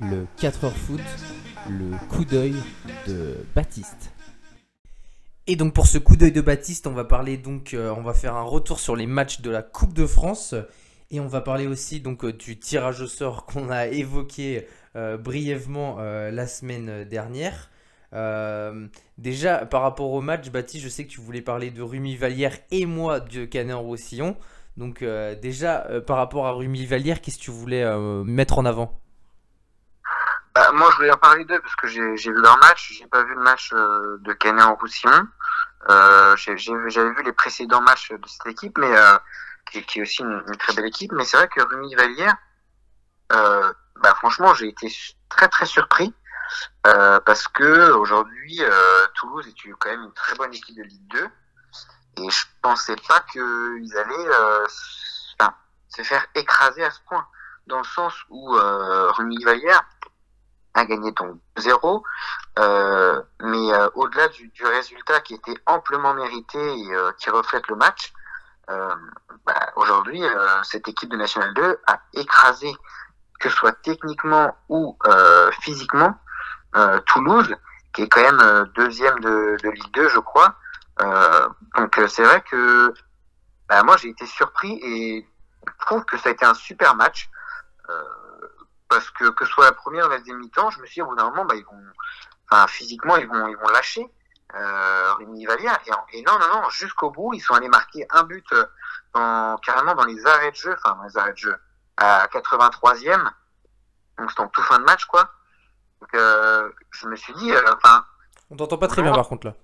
le 4h foot, le coup d'œil de Baptiste. Et donc pour ce coup d'œil de Baptiste, on va parler donc, euh, on va faire un retour sur les matchs de la Coupe de France et on va parler aussi donc euh, du tirage au sort qu'on a évoqué euh, brièvement la semaine dernière. déjà par rapport au match, Baptiste, je sais que tu voulais parler de Rumi Vallière et moi de Canet Roussillon. Donc déjà par rapport à Rumi Vallière, qu'est-ce que tu voulais mettre en avant? Bah, moi, je voulais en parler d'eux parce que j'ai vu leur match. J'ai pas vu le match euh, de Canet en Roussillon. Euh, J'avais vu les précédents matchs de cette équipe, mais euh, qui, qui, est aussi une, très belle équipe. Mais c'est vrai que Rumi Vallière, euh, bah, franchement, j'ai été très très surpris euh, parce que aujourd'hui, Toulouse est quand même une très bonne équipe de Ligue 2 et je pensais pas qu'ils allaient se faire écraser à ce point dans le sens où Rumi Vallière a gagné donc 0. Euh, mais euh, au-delà du, du, résultat qui était amplement mérité et euh, qui reflète le match, euh, bah, aujourd'hui, cette équipe de National 2 a écrasé, que ce soit techniquement ou physiquement, Toulouse, qui est quand même deuxième de, de, Ligue 2, je crois. donc c'est vrai que bah, moi j'ai été surpris et je trouve que ça a été un super match. Euh, parce que que ce soit la première ou la deuxième mi-temps, je me suis dit au bout d'un moment, bah, ils vont, enfin physiquement, ils vont, ils vont lâcher euh, Rémi Vallière. Et, et, non, non, non, jusqu'au bout, ils sont allés marquer un but euh, dans, carrément dans les arrêts de jeu, enfin dans les arrêts de jeu, à 83e, donc c'était en tout fin de match, quoi. Donc euh, je me suis dit, euh, enfin. On t'entend pas très bien par contre là.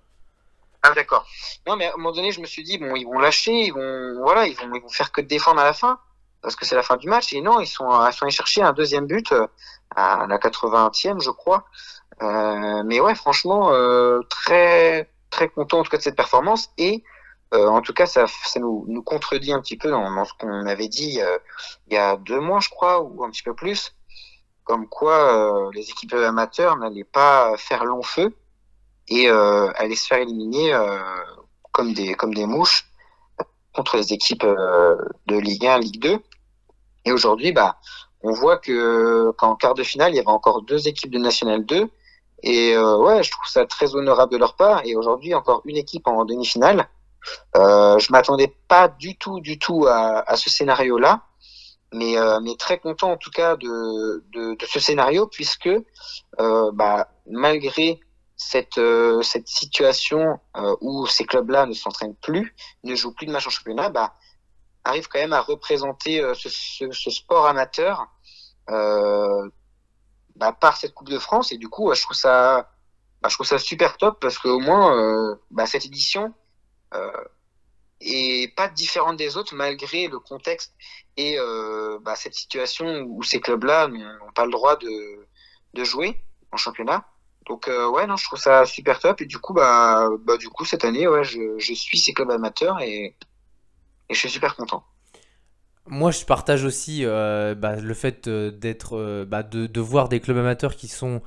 Ah d'accord. Non mais à un moment donné, je me suis dit bon, ils vont lâcher, ils vont, voilà, ils vont, ils vont faire que défendre à la fin parce que c'est la fin du match. Et non, ils sont, ils allés chercher un deuxième but euh, à la 80e, je crois. Euh, mais ouais, franchement, euh, très très content en tout cas de cette performance et en tout cas, ça, ça nous, contredit un petit peu dans, ce qu'on avait dit il y a deux mois, je crois, ou un petit peu plus, comme quoi les équipes amateurs n'allaient pas faire long feu et allaient se faire éliminer comme des comme des mouches contre les équipes de Ligue 1, Ligue 2. Et aujourd'hui, bah, on voit que qu'en quart de finale, il y avait encore deux équipes de National 2. Et euh, ouais, je trouve ça très honorable de leur part. Et aujourd'hui, encore une équipe en demi-finale. Euh, je m'attendais pas du tout, du tout à, ce scénario-là, mais euh, mais très content en tout cas de de, ce scénario puisque euh, bah, malgré cette euh, cette situation euh, où ces clubs-là ne s'entraînent plus, ne jouent plus de match en championnat, bah arrive quand même à représenter euh, ce, sport amateur euh, bah, par cette Coupe de France. Et du coup, je trouve ça, bah, je trouve ça super top parce qu'au moins, euh, bah, cette édition euh, est pas différente des autres malgré le contexte et euh, cette situation où ces clubs-là n'ont pas le droit de, jouer en championnat. Donc euh, ouais, non, je trouve ça super top. Et du coup, bah, bah du coup cette année, ouais, je, je suis ces clubs amateurs et et je suis super content. Moi, je partage aussi euh, bah, le fait euh, d'être, euh, bah, de, voir des clubs amateurs qui sont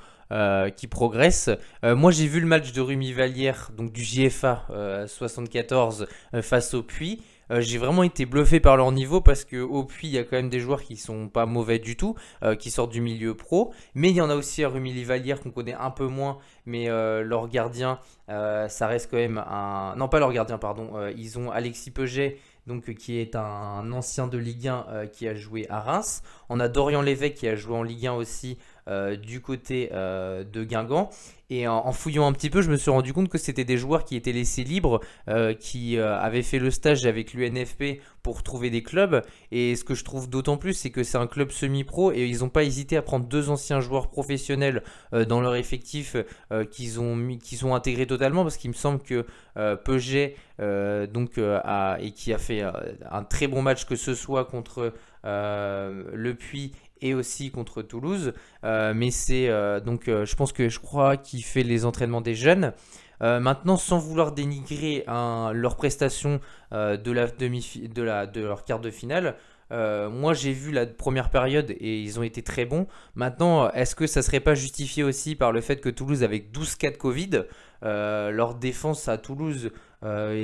qui progressent. Moi, j'ai vu le match de Rumi Vallière, donc du JFA 74 face au Puy. j'ai vraiment été bluffé par leur niveau parce que au Puy, il y a quand même des joueurs qui sont pas mauvais du tout, qui sortent du milieu pro. Mais il y en a aussi à Rumi Vallière qu'on connaît un peu moins, mais leur gardien, ça reste quand même un. Non, pas leur gardien, pardon. ils ont Alexis Peget donc euh, qui est un ancien de Ligue 1 euh, qui a joué à Reims. On a Dorian Lévesque qui a joué en Ligue 1 aussi euh, du côté euh, de Guingamp. Et en, fouillant un petit peu, je me suis rendu compte que c'était des joueurs qui étaient laissés libres, euh, qui avaient fait le stage avec l'UNFP pour trouver des clubs. Et ce que je trouve d'autant plus, c'est que c'est un club semi-pro et ils n'ont pas hésité à prendre deux anciens joueurs professionnels dans leur effectif qu'ils ont, intégré totalement parce qu'il me semble que Peuget donc, a, et qui a fait un très bon match que ce soit contre le Puy et aussi contre Toulouse. Euh, mais c'est euh, donc, euh, je pense que je crois qu'il fait les entraînements des jeunes. maintenant, sans vouloir dénigrer leur prestation de, la demi de, la, de leur quart de finale, moi, j'ai vu la première période et ils ont été très bons. Maintenant, est-ce que ça serait pas justifié aussi par le fait que Toulouse, avec 12 cas de Covid, leur défense à Toulouse,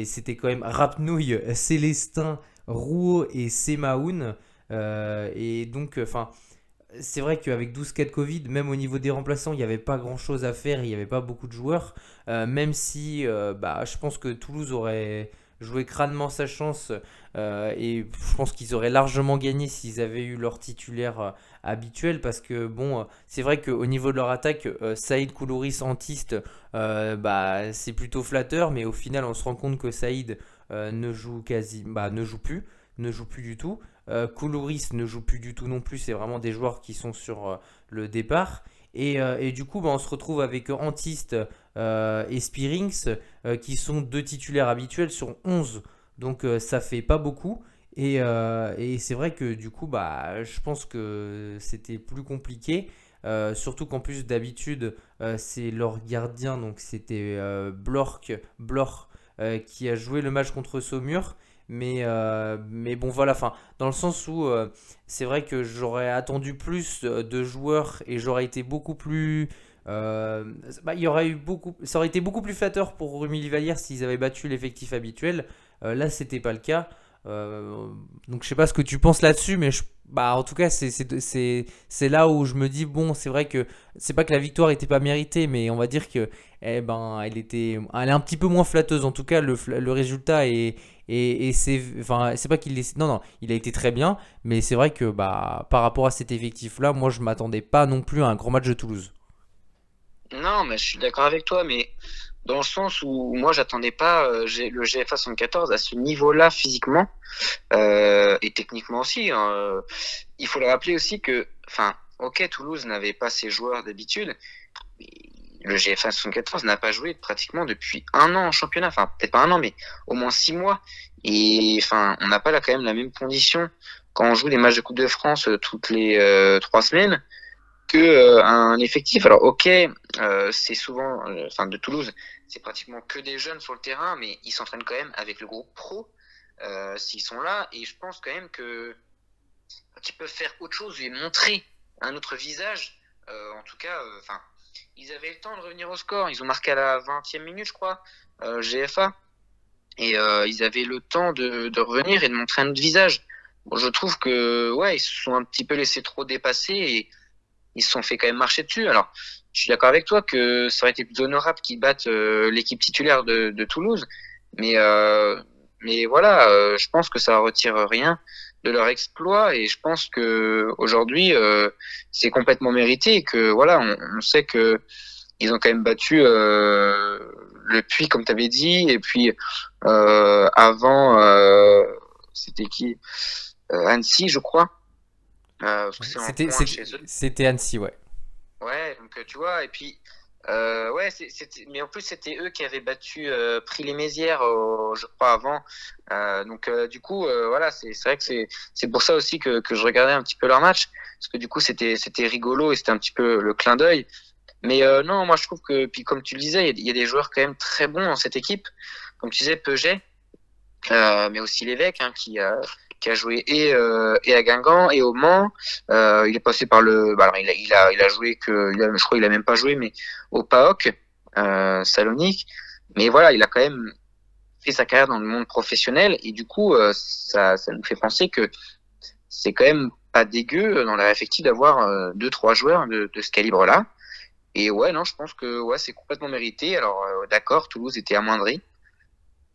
c'était quand même Rapnouille, Célestin, Rouault et Semaoun. et donc, enfin, c'est vrai qu'avec 12 cas de Covid, même au niveau des remplaçants, il n'y avait pas grand chose à faire, il n'y avait pas beaucoup de joueurs. Euh, même si bah, je pense que Toulouse aurait joué crânement sa chance et je pense qu'ils auraient largement gagné s'ils avaient eu leur titulaire habituel parce que bon, c'est vrai qu'au niveau de leur attaque, Saïd Koulouris Antiste, bah, c'est plutôt flatteur, mais au final on se rend compte que Saïd ne joue quasi, bah, ne joue plus, ne joue plus du tout. Euh, ne joue plus du tout non plus, c'est vraiment des joueurs qui sont sur euh, le départ. Et, euh, du coup, bah, on se retrouve avec Antiste et Spearings qui sont deux titulaires habituels sur 11. Donc ça fait pas beaucoup. Et, c'est vrai que du coup, bah, je pense que c'était plus compliqué. surtout qu'en plus d'habitude, c'est leur gardien, donc c'était Blork, Blor, qui a joué le match contre Saumur. Mais, euh, mais bon, voilà, enfin, dans le sens où euh, c'est vrai que j'aurais attendu plus euh, de joueurs et j'aurais été beaucoup plus. bah, il y aurait eu beaucoup, ça aurait été beaucoup plus flatteur pour Rumi Livalière s'ils avaient battu l'effectif habituel. là, c'était pas le cas. donc, je sais pas ce que tu penses là-dessus, mais bah, en tout cas, c'est là où je me dis bon, c'est vrai que c'est pas que la victoire était pas méritée, mais on va dire que eh ben, elle était, elle est un petit peu moins flatteuse. En tout cas, le, le résultat est et, c'est enfin, c'est pas qu'il est. Non, non, il a été très bien. Mais c'est vrai que bah, par rapport à cet effectif-là, moi, je m'attendais pas non plus à un grand match de Toulouse. Non, mais je suis d'accord avec toi. Mais dans le sens où moi, j'attendais pas euh, le GFA 74 à ce niveau-là physiquement euh, et techniquement aussi. Hein. Il faut le rappeler aussi que, enfin, ok, Toulouse n'avait pas ses joueurs d'habitude le GFA 74 n'a pas joué pratiquement depuis un an en championnat. Enfin, peut-être pas un an, mais au moins six mois. Et enfin, on n'a pas là quand même la même condition quand on joue des matchs de Coupe de France euh, toutes les euh, trois semaines que euh, un effectif. Alors, ok, c'est souvent, enfin, de Toulouse, c'est pratiquement que des jeunes sur le terrain, mais ils s'entraînent quand même avec le groupe pro s'ils sont là. Et je pense quand même que qu'ils peuvent faire autre chose et montrer un autre visage. en tout cas, enfin ils avaient le temps de revenir au score. Ils ont marqué à la 20e minute, je crois, euh, GFA. Et euh, ils avaient le temps de, revenir et de montrer un autre visage. Bon, je trouve que ouais, ils se sont un petit peu laissés trop dépasser et ils se sont fait quand même marcher dessus. Alors, je suis d'accord avec toi que ça aurait été plus honorable qu'ils battent euh, l'équipe titulaire de, de, Toulouse, mais mais voilà, je pense que ça retire rien de leur exploit et je pense que aujourd'hui euh, c'est complètement mérité et que voilà on, sait que ils ont quand même battu euh, le puits comme tu avais dit et puis euh, avant c'était qui Annecy je crois. C'était c'était Annecy ouais. Ouais donc tu vois et puis euh, ouais, mais en plus c'était eux qui avaient battu euh, Pris les Mézières, je crois avant. Euh, donc euh, du coup, euh, voilà, c'est vrai que c'est pour ça aussi que, que je regardais un petit peu leur match, parce que du coup c'était c'était rigolo et c'était un petit peu le clin d'œil. Mais non, moi je trouve que puis comme tu le disais, il y, a des joueurs quand même très bons dans cette équipe. Comme tu disais, Peuget, mais aussi l'évêque hein, qui qui a joué et, euh, et à Guingamp et au Mans. Euh, il est passé par le, bah il a, il a, joué que, je crois qu'il a même pas joué, mais au PAOK euh, Salonique. Mais voilà, il a quand même fait sa carrière dans le monde professionnel et du coup, ça, ça nous fait penser que c'est quand même pas dégueu dans la effective d'avoir deux trois joueurs de, ce calibre-là. Et ouais, non, je pense que ouais, c'est complètement mérité. Alors d'accord, Toulouse était amoindri,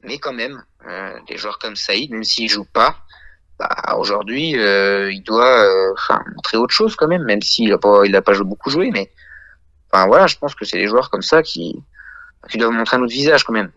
mais quand même, des joueurs comme Saïd, même s'il joue pas, bah, aujourd'hui, euh, il doit euh, montrer autre chose quand même, même s'il n'a pas, il a pas beaucoup joué. Mais enfin, voilà, je pense que c'est des joueurs comme ça qui, qui doivent montrer un autre visage quand même.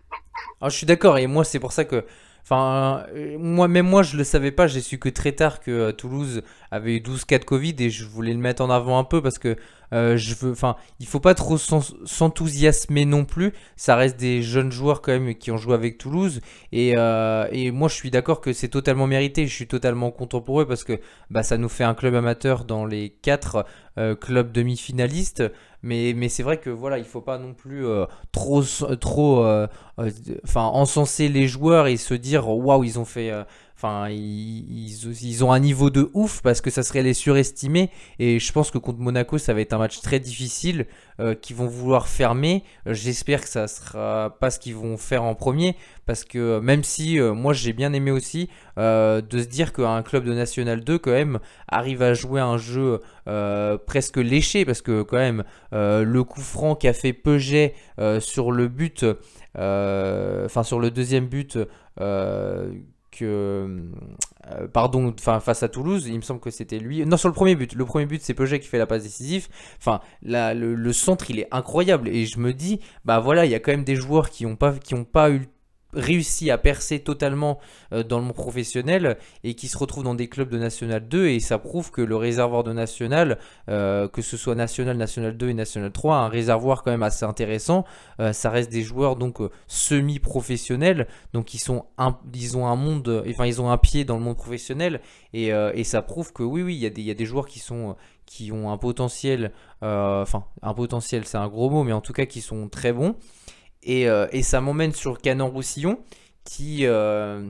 Alors, je suis d'accord, et moi, c'est pour ça que. Enfin, euh, moi, même moi, je le savais pas. J'ai su que très tard que Toulouse avait eu 12 cas de Covid et je voulais le mettre en avant un peu parce que euh, je veux, enfin, il faut pas trop s'enthousiasmer non plus. Ça reste des jeunes joueurs quand même qui ont joué avec Toulouse. Et, euh, et moi, je suis d'accord que c'est totalement mérité. Je suis totalement content pour eux parce que bah, ça nous fait un club amateur dans les quatre euh, clubs demi-finalistes. Mais, mais c'est vrai que voilà, il faut pas non plus trop, trop, enfin, encenser les joueurs et se dire waouh, ils ont fait Enfin, ils, ont un niveau de ouf parce que ça serait les surestimer. Et je pense que contre Monaco, ça va être un match très difficile euh, qu'ils vont vouloir fermer. J'espère que ça sera pas ce qu'ils vont faire en premier. Parce que même si euh, moi j'ai bien aimé aussi euh, de se dire qu'un club de National 2 quand même arrive à jouer un jeu presque léché. Parce que quand même le coup franc qu'a fait Peuget sur le but, enfin sur le deuxième but euh, pardon, face à Toulouse, il me semble que c'était lui. Non, sur le premier but. Le premier but, c'est Peugeot qui fait la passe décisive. Enfin, le, centre, il est incroyable. Et je me dis, bah voilà, il y a quand même des joueurs qui n'ont pas, qui ont pas eu réussi à percer totalement euh, dans le monde professionnel et qui se retrouve dans des clubs de National 2 et ça prouve que le réservoir de National, euh, que ce soit National, National 2 et National 3, un réservoir quand même assez intéressant. Euh, ça reste des joueurs donc semi-professionnels, donc ils sont ils ont un monde, enfin ils ont un pied dans le monde professionnel et, ça prouve que oui oui il y, a des, y a des joueurs qui sont qui ont un potentiel, enfin un potentiel c'est un gros mot mais en tout cas qui sont très bons. Euh, et, ça m'emmène sur Canon Roussillon qui euh,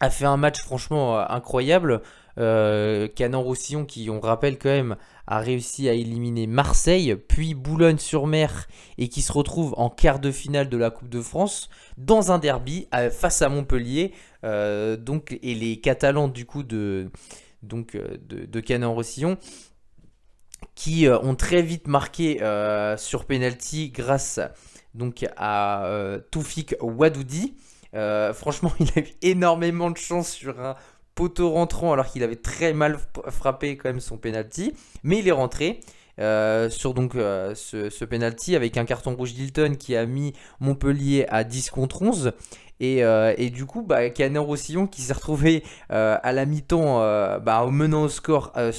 a fait un match franchement euh, incroyable. Canon Roussillon qui, on rappelle quand même, a réussi à éliminer Marseille, puis Boulogne-sur-Mer et qui se retrouve en quart de finale de la Coupe de France dans un derby face à Montpellier. donc, et les Catalans du coup de, donc, de Canon Roussillon qui ont très vite marqué sur penalty grâce à donc à euh, Toufik Wadoudi. Euh, franchement, il a eu énormément de chance sur un poteau rentrant alors qu'il avait très mal frappé quand même son penalty. Mais il est rentré. Euh, sur donc ce, ce, penalty avec un carton rouge d'Hilton qui a mis Montpellier à 10 contre 11 et, du coup bah, Canet Roussillon qui s'est retrouvé à la mi-temps bah, menant au score à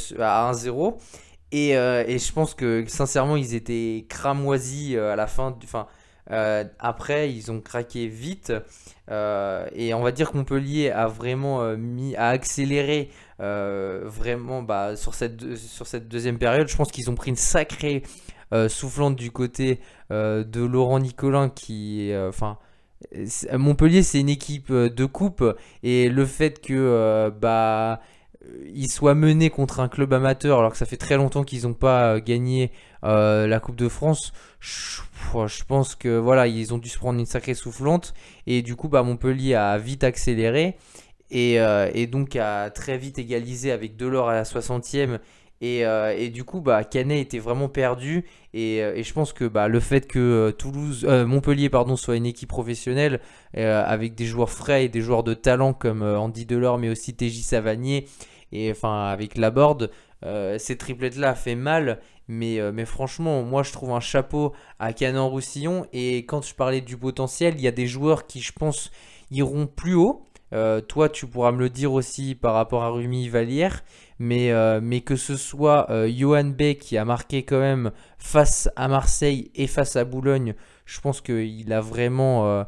1-0 et, et, je pense que sincèrement ils étaient cramoisis à la fin du, fin, euh, après, ils ont craqué vite. Euh, et on va dire que Montpellier a vraiment euh, mis, à accélérer vraiment bah, sur, cette, sur cette deuxième période. Je pense qu'ils ont pris une sacrée soufflante du côté de Laurent Nicolin qui. Enfin. Montpellier, c'est une équipe de coupe et le fait que bah il soit mené contre un club amateur alors que ça fait très longtemps qu'ils n'ont pas gagné la Coupe de France, je pense que voilà, ils ont dû se prendre une sacrée soufflante et du coup, bah, Montpellier a vite accéléré et, euh, donc a très vite égalisé avec Delors à la 60e. Euh, et, du coup, bah, Canet était vraiment perdu. Et, euh, je pense que bah, le fait que Toulouse, Montpellier pardon, soit une équipe professionnelle avec des joueurs frais et des joueurs de talent comme Andy Delors, mais aussi TJ Savanier, et enfin avec Laborde, ces triplettes-là fait mal. Mais, euh, mais franchement, moi je trouve un chapeau à Canon-Roussillon. Et quand je parlais du potentiel, il y a des joueurs qui, je pense, iront plus haut. Euh, toi, tu pourras me le dire aussi par rapport à Rumi Valière. Mais, euh, que ce soit Johan Bay qui a marqué quand même face à Marseille et face à Boulogne, je pense qu'il a vraiment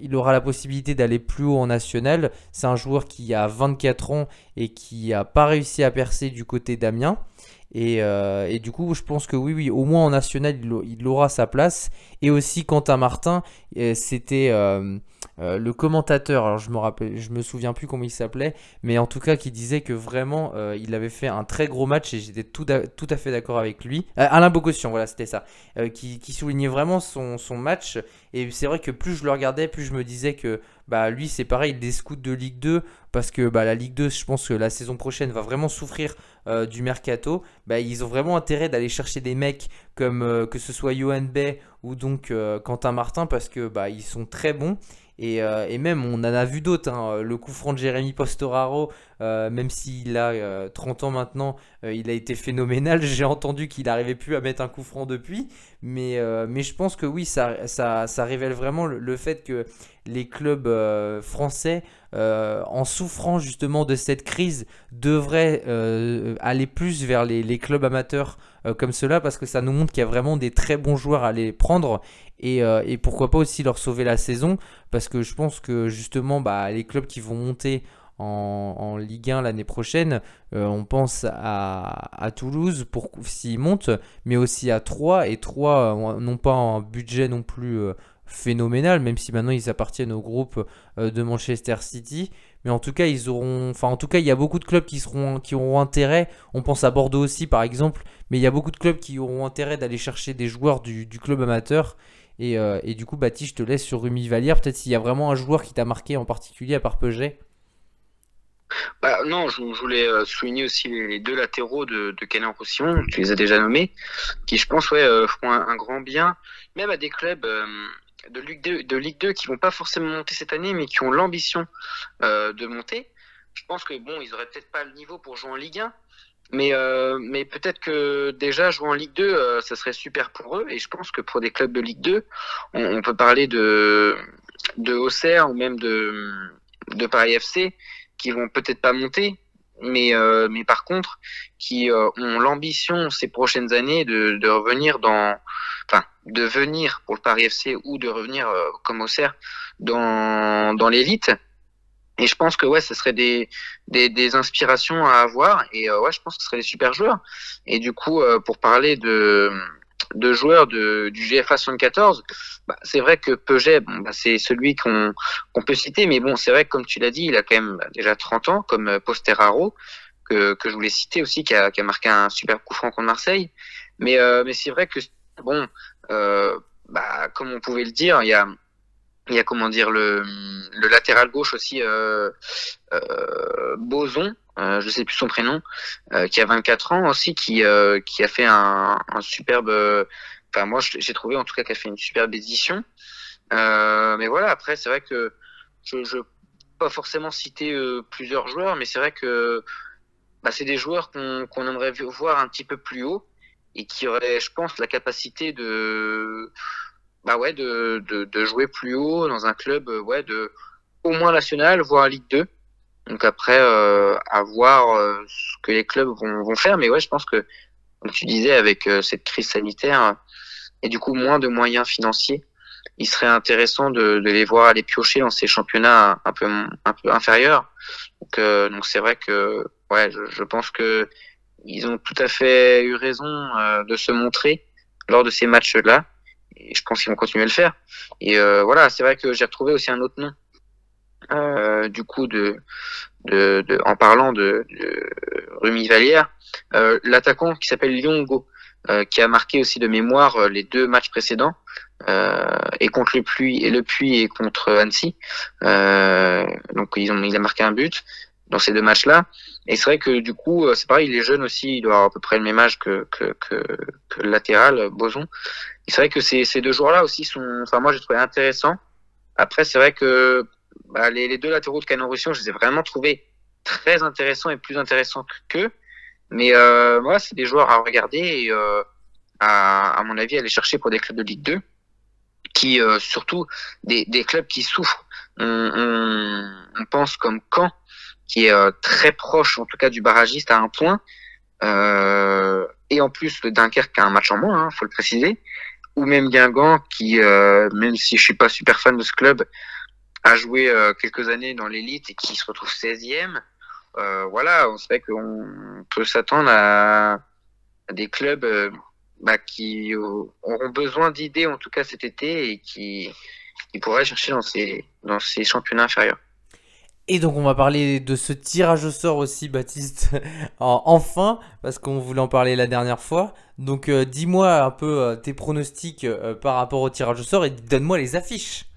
il aura la possibilité d'aller plus haut en national. C'est un joueur qui a 24 ans et qui n'a pas réussi à percer du côté d'Amiens. Euh, et, du coup, je pense que oui, oui, au moins en national, il, aura sa place. Et aussi, Quentin Martin, euh, c'était euh, le commentateur. Alors, je me me souviens plus comment il s'appelait, mais en tout cas, qui disait que vraiment, il avait fait un très gros match et j'étais tout, à fait d'accord avec lui. Alain Bogossian, voilà, c'était ça, qui, soulignait vraiment son, son match. Et c'est vrai que plus je le regardais, plus je me disais que bah lui c'est pareil, des scouts de Ligue 2 parce que bah, la Ligue 2, je pense que la saison prochaine va vraiment souffrir euh, du mercato. Bah, ils ont vraiment intérêt d'aller chercher des mecs comme euh, que ce soit Johan Bay ou donc euh, Quentin Martin parce que bah, ils sont très bons. Et, même, on en a vu d'autres. Hein. Le coup franc de Jérémy Postoraro, même s'il a 30 ans maintenant, il a été phénoménal. J'ai entendu qu'il n'arrivait plus à mettre un coup franc depuis. Mais, mais je pense que oui, ça, ça, ça révèle vraiment le fait que les clubs français euh, en souffrant justement de cette crise, devrait euh, aller plus vers les, clubs amateurs euh, comme cela parce que ça nous montre qu'il y a vraiment des très bons joueurs à les prendre et, pourquoi pas aussi leur sauver la saison parce que je pense que justement bah, les clubs qui vont monter en, Ligue 1 l'année prochaine. on pense à, Toulouse pour s'ils montent, mais aussi à Troyes. Et Troyes n'ont pas un budget non plus phénoménal, même si maintenant ils appartiennent au groupe euh, de Manchester City. mais en tout cas, ils auront. Enfin, en tout cas, il y a beaucoup de clubs qui, seront, qui auront intérêt. On pense à Bordeaux aussi, par exemple, mais il y a beaucoup de clubs qui auront intérêt d'aller chercher des joueurs du, club amateur. Et, euh, du coup, Baptiste, je te laisse sur Rumi Valière. Peut-être s'il y a vraiment un joueur qui t'a marqué en particulier, à part Peuget. Bah, non, je, voulais euh, souligner aussi les, deux latéraux de, de Canet Roussillon, tu les as déjà nommés, qui je pense ouais, feront un, grand bien, même à des clubs de, Ligue 2, de Ligue 2 qui vont pas forcément monter cette année, mais qui ont l'ambition de monter. Je pense que bon, ils auraient peut-être pas le niveau pour jouer en Ligue 1, mais, mais peut-être que déjà jouer en Ligue 2, ça serait super pour eux. Et je pense que pour des clubs de Ligue 2, on, peut parler de, de Auxerre ou même de, de Paris FC qui vont peut-être pas monter, mais euh, mais par contre qui euh, ont l'ambition ces prochaines années de, de revenir dans de venir pour le Paris FC ou de revenir euh, comme au CER dans dans l'élite. Et je pense que ouais ce serait des, des, des inspirations à avoir. Et ouais je pense que ce serait des super joueurs. Et du coup pour parler de de joueurs de, du GFA 74, bah, c'est vrai que Peugeot, bon, bah, c'est celui qu'on qu'on peut citer, mais bon, c'est vrai que comme tu l'as dit, il a quand même déjà 30 ans, comme euh, Posteraro, que, que je voulais citer aussi, qui a, qui a marqué un super coup franc contre Marseille. Mais, euh, mais c'est vrai que, bon, euh, bah, comme on pouvait le dire, il y a, y a comment dire le, latéral gauche aussi euh, euh, Boson euh, je sais plus son prénom, euh, qui a 24 ans aussi, qui, euh, qui a fait un, superbe. Enfin, moi, j'ai trouvé en tout cas qu'elle a fait une superbe édition. mais voilà, après, c'est vrai que je, je pas forcément citer plusieurs joueurs, mais c'est vrai que bah, c'est des joueurs qu'on qu'on aimerait voir un petit peu plus haut et qui auraient, je pense, la capacité de bah ouais de, de, jouer plus haut dans un club ouais de au moins national voire Ligue 2 donc après, euh, à voir euh, ce que les clubs vont, vont, faire. Mais ouais, je pense que, comme tu disais, avec euh, cette crise sanitaire et du coup moins de moyens financiers, il serait intéressant de, de les voir aller piocher dans ces championnats un peu, un peu inférieurs. Donc euh, donc c'est vrai que ouais, je, je, pense que ils ont tout à fait eu raison de se montrer lors de ces matchs-là. Et je pense qu'ils vont continuer à le faire. Et voilà, c'est vrai que j'ai retrouvé aussi un autre nom euh, du coup de, de, de, en parlant de, de Rumi Valière, euh, l'attaquant qui s'appelle Lyongo, euh, qui a marqué aussi de mémoire euh, les deux matchs précédents, euh, et contre le Puy et le Puy et contre Annecy. donc ils ont, il a marqué un but dans ces deux matchs-là. Et c'est vrai que du coup, c'est pareil, il est jeune aussi, il doit avoir à peu près le même âge que, que, que, que le latéral, Boson. Et c'est vrai que ces, ces deux joueurs-là aussi sont, enfin moi j'ai trouvé intéressant. Après, c'est vrai que bah, les, les, deux latéraux de Canon Roussillon, je les ai vraiment trouvés très intéressants et plus intéressants qu'eux. Mais euh, moi, c'est des joueurs à regarder et euh, à, à, mon avis, aller chercher pour des clubs de Ligue 2, qui euh, surtout des, des, clubs qui souffrent. On, on, on pense comme Caen, qui est euh, très proche, en tout cas, du barragiste à un point. Euh, et en plus, le Dunkerque a un match en moins, hein, faut le préciser. Ou même Guingamp, qui, euh, même si je suis pas super fan de ce club, a joué euh, quelques années dans l'élite et qui se retrouve 16e. Euh, voilà, on sait qu'on peut s'attendre à, des clubs euh, bah, qui auront besoin d'idées, en tout cas cet été, et qui, qui pourraient chercher dans ces, dans ces championnats inférieurs. Et donc on va parler de ce tirage au sort aussi, Baptiste, enfin, parce qu'on voulait en parler la dernière fois. Donc dis-moi un peu tes pronostics par rapport au tirage au sort et donne-moi les affiches.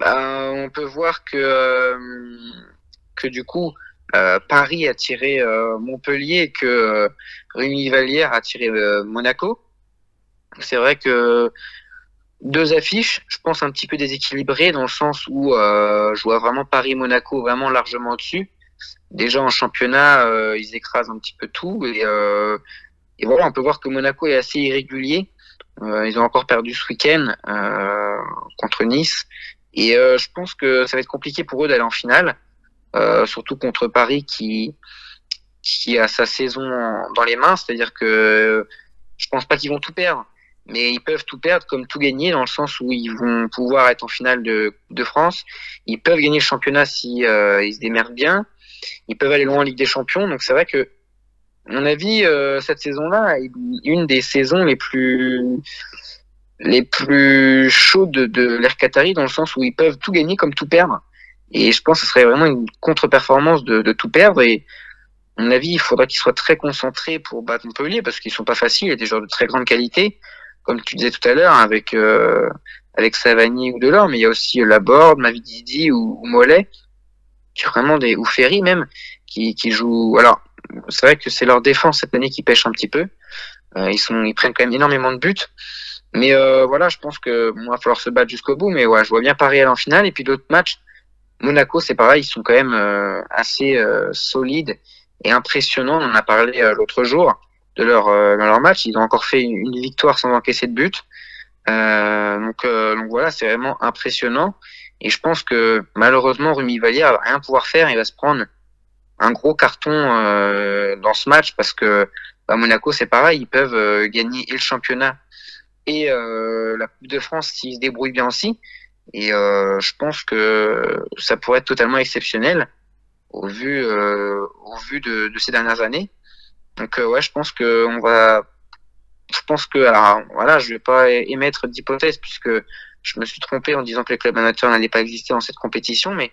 Ben, on peut voir que, euh, que du coup, euh, Paris a tiré euh, Montpellier et que Rémi Vallière a tiré Monaco. C'est vrai que deux affiches, je pense un petit peu déséquilibrées dans le sens où je vois vraiment Paris-Monaco vraiment largement au-dessus. Déjà en championnat, ils écrasent un petit peu tout et, et voilà, on peut voir que Monaco est assez irrégulier. ils ont encore perdu ce week-end contre Nice et euh, je pense que ça va être compliqué pour eux d'aller en finale, euh, surtout contre Paris qui qui a sa saison dans les mains. C'est-à-dire que je pense pas qu'ils vont tout perdre, mais ils peuvent tout perdre comme tout gagner dans le sens où ils vont pouvoir être en finale de, de France. Ils peuvent gagner le championnat si euh, ils se démerdent bien. Ils peuvent aller loin en Ligue des Champions. Donc c'est vrai que, à mon avis, euh, cette saison-là est une des saisons les plus les plus chauds de, de l'Air Qatari dans le sens où ils peuvent tout gagner comme tout perdre. Et je pense que ce serait vraiment une contre-performance de, tout perdre. Et à mon avis, il faudra qu'ils soient très concentrés pour battre Montpellier parce qu'ils sont pas faciles. A des joueurs de très grande qualité, comme tu disais tout à l'heure, avec euh, avec Savani ou Delors, mais il y a aussi Laborde, Mavididi ou, Mollet, qui vraiment des ou Ferry même, qui, qui jouent. Alors, c'est vrai que c'est leur défense cette année qui pêche un petit peu. Euh, ils sont, ils prennent quand même énormément de buts. Mais euh, voilà, je pense que bon, va falloir se battre jusqu'au bout. Mais ouais, je vois bien Paris aller en finale. Et puis d'autres matchs, Monaco, c'est pareil, ils sont quand même euh, assez euh, solides et impressionnants. On en a parlé euh, l'autre jour de leur, euh, dans leur match. Ils ont encore fait une, victoire sans encaisser de but. donc, donc voilà, c'est vraiment impressionnant. Et je pense que malheureusement, Rumi Vallière va rien pouvoir faire. Il va se prendre un gros carton dans ce match parce que bah, Monaco, c'est pareil, ils peuvent gagner et le championnat et la Coupe de France s'ils se débrouillent bien aussi. Et euh, je pense que ça pourrait être totalement exceptionnel au vu, euh, au vu de, de, ces dernières années. Donc euh, ouais, je pense que on va, je pense que alors voilà, je vais pas émettre d'hypothèse puisque je me suis trompé en disant que les clubs amateurs n'allaient pas exister dans cette compétition, mais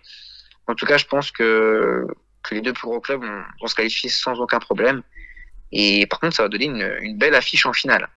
en tout cas, je pense que que les deux plus gros clubs vont, se qualifier sans aucun problème. Et par contre, ça va donner une belle affiche en finale.